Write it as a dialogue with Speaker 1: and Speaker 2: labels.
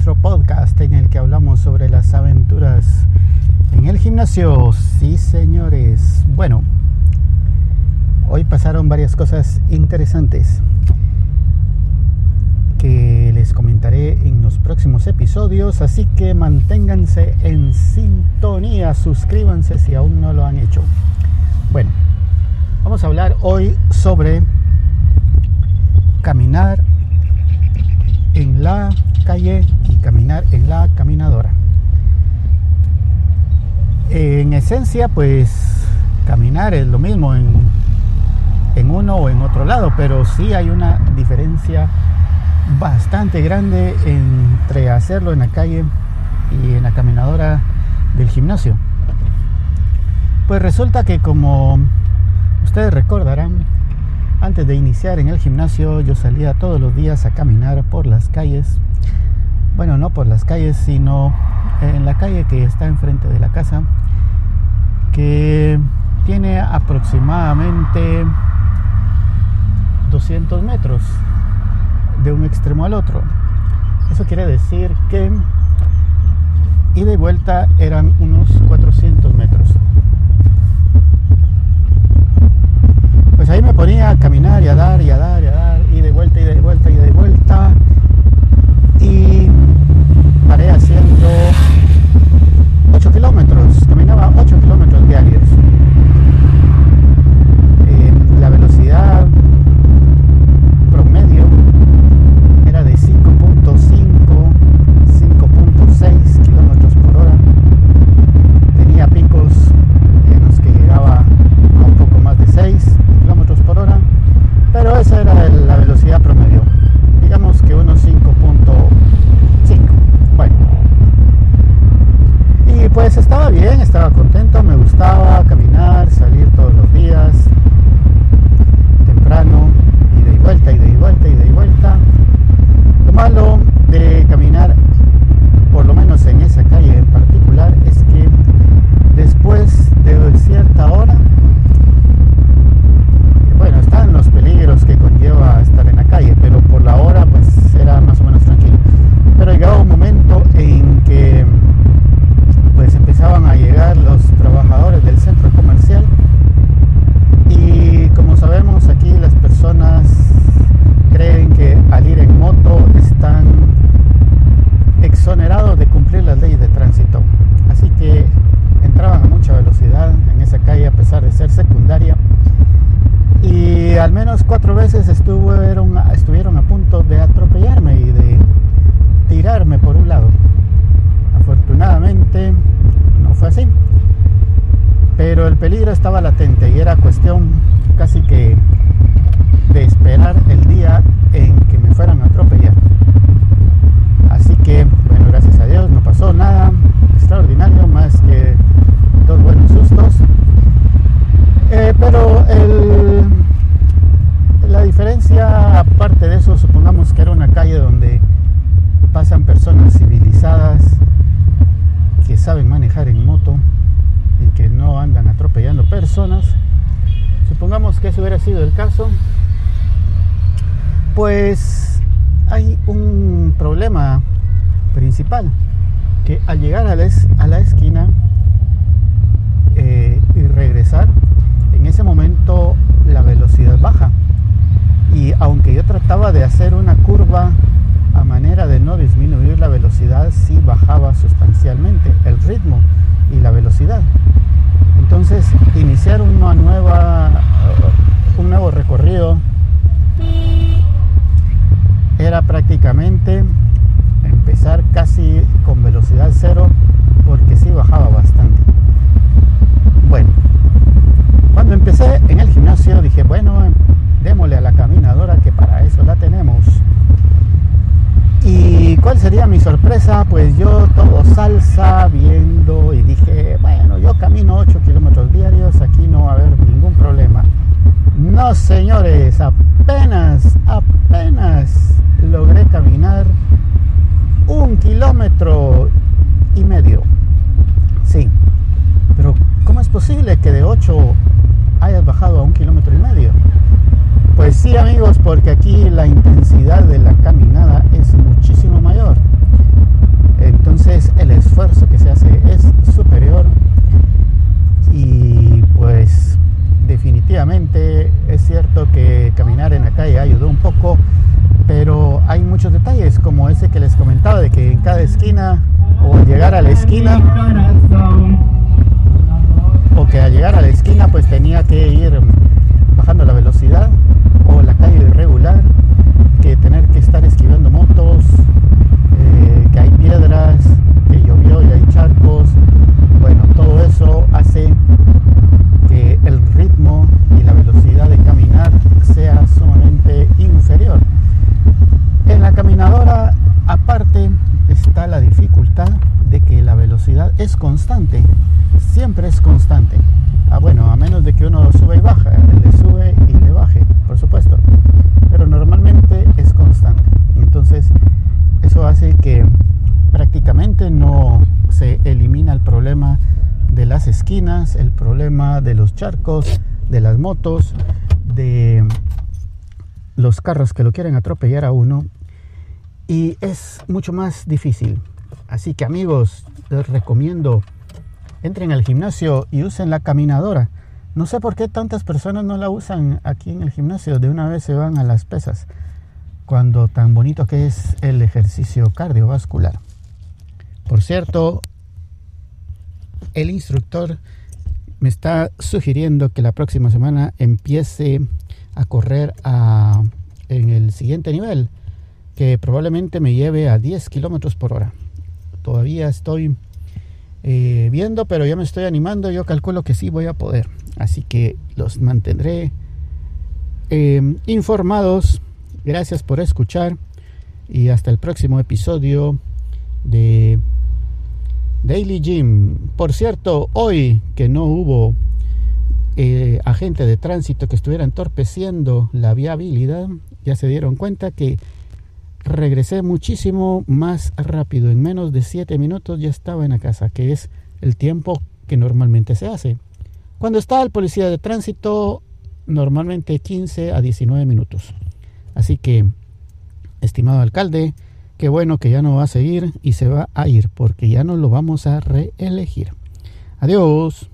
Speaker 1: nuestro podcast en el que hablamos sobre las aventuras en el gimnasio. Sí, señores. Bueno, hoy pasaron varias cosas interesantes que les comentaré en los próximos episodios, así que manténganse en sintonía, suscríbanse si aún no lo han hecho. Bueno, vamos a hablar hoy sobre caminar en la calle caminar en la caminadora. En esencia, pues caminar es lo mismo en, en uno o en otro lado, pero sí hay una diferencia bastante grande entre hacerlo en la calle y en la caminadora del gimnasio. Pues resulta que como ustedes recordarán, antes de iniciar en el gimnasio yo salía todos los días a caminar por las calles. Bueno, no por las calles, sino en la calle que está enfrente de la casa, que tiene aproximadamente 200 metros de un extremo al otro. Eso quiere decir que ida y vuelta eran unos 400 metros. pues ahí me ponía a caminar y a dar y a dar y a dar, y de vuelta y de vuelta y de vuelta. Y paré haciendo 8 kilómetros, caminaba 8 kilómetros diarios. la velocidad promedio era de 5.5, 5.6 kilómetros por hora. Tenía picos en los que llegaba a un poco más de 6 pero esa era la velocidad promedio. Digamos que unos 5.5. Bueno. Y pues estaba bien, estaba contento, me gustaba caminar, salir todos los días, temprano, y de vuelta, y de vuelta, y de vuelta. Lo malo de caminar, por lo menos en esa calle en particular, es que después de cierta hora bueno, están los peligros que conlleva estar en la calle, pero por la hora pues era más o menos tranquilo. Pero llegaba un momento en que pues empezaban a llegar los trabajadores del centro comercial y como sabemos aquí las personas creen que al ir en moto están exonerados de cumplir las leyes de tránsito. Así que entraban a mucha velocidad en esa calle a pesar de ser secundaria y al menos cuatro veces estuvieron, estuvieron a punto de atropellarme y de tirarme por un lado. Afortunadamente no fue así, pero el peligro estaba latente y era cuestión casi que de esperar el día en que me fueran a atropellar. Así que, bueno, gracias a Dios no pasó nada extraordinario más que dos buenos sustos. Eh, pero la diferencia, aparte de eso, supongamos que era una calle donde pasan personas civilizadas que saben manejar en moto y que no andan atropellando personas. Supongamos que eso hubiera sido el caso, pues hay un problema principal, que al llegar a la, esquina eh, y regresar, trataba de hacer una curva a manera de no disminuir la velocidad, sí bajaba sustancialmente el ritmo y la velocidad. Entonces, iniciar una nueva, un nuevo recorrido era prácticamente empezar casi con velocidad cero porque sí bajaba bastante. Bueno, cuando empecé en el gimnasio dije, bueno, démosle a la caminadora que para eso la tenemos. ¿Y cuál sería mi sorpresa? Pues yo todo salsa viendo y dije, bueno, yo camino 8 kilómetros diarios, aquí no va a haber ningún problema. No, señores, apenas, apenas logré caminar un kilómetro y medio. Sí, pero ¿cómo es posible que de 8 hayas bajado a un kilómetro y medio. Pues sí, amigos, porque aquí la intensidad de la caminada es muchísimo mayor. Entonces el esfuerzo que se hace es superior y pues definitivamente es cierto que caminar en la calle ayudó un poco, pero hay muchos detalles como ese que les comentaba de que en cada esquina o al llegar a la esquina o que al llegar a la esquina pues tenía que ir bajando la velocidad o la calle irregular que tener que estar esquivando motos eh, que hay piedras que llovió y hay charcos bueno todo eso hace que el ritmo y la velocidad de caminar sea sumamente inferior en la caminadora aparte está la de que la velocidad es constante siempre es constante Ah, bueno, a menos de que uno sube y baja, le sube y le baje, por supuesto. Pero normalmente es constante. Entonces, eso hace que prácticamente no se elimina el problema de las esquinas, el problema de los charcos, de las motos, de los carros que lo quieren atropellar a uno. Y es mucho más difícil. Así que amigos, les recomiendo entren al gimnasio y usen la caminadora. No sé por qué tantas personas no la usan aquí en el gimnasio, de una vez se van a las pesas, cuando tan bonito que es el ejercicio cardiovascular. Por cierto, el instructor me está sugiriendo que la próxima semana empiece a correr en el siguiente nivel, que probablemente me lleve a 10 kilómetros por hora. Todavía estoy eh, viendo, pero ya me estoy animando. Yo calculo que sí voy a poder. Así que los mantendré em, informados. Gracias por escuchar. Y hasta el próximo episodio de Daily Gym. Por cierto, hoy que no hubo eh, agente de tránsito que estuviera entorpeciendo la viabilidad, ya se dieron cuenta que regresé muchísimo más rápido. En menos de 7 minutos ya estaba en la casa, que es el tiempo que normalmente se hace. Cuando está el policía de tránsito, normalmente 15 a 19 minutos. Así que, estimado alcalde, qué bueno que ya no va a seguir y se va a ir, porque ya no lo vamos a reelegir. Adiós.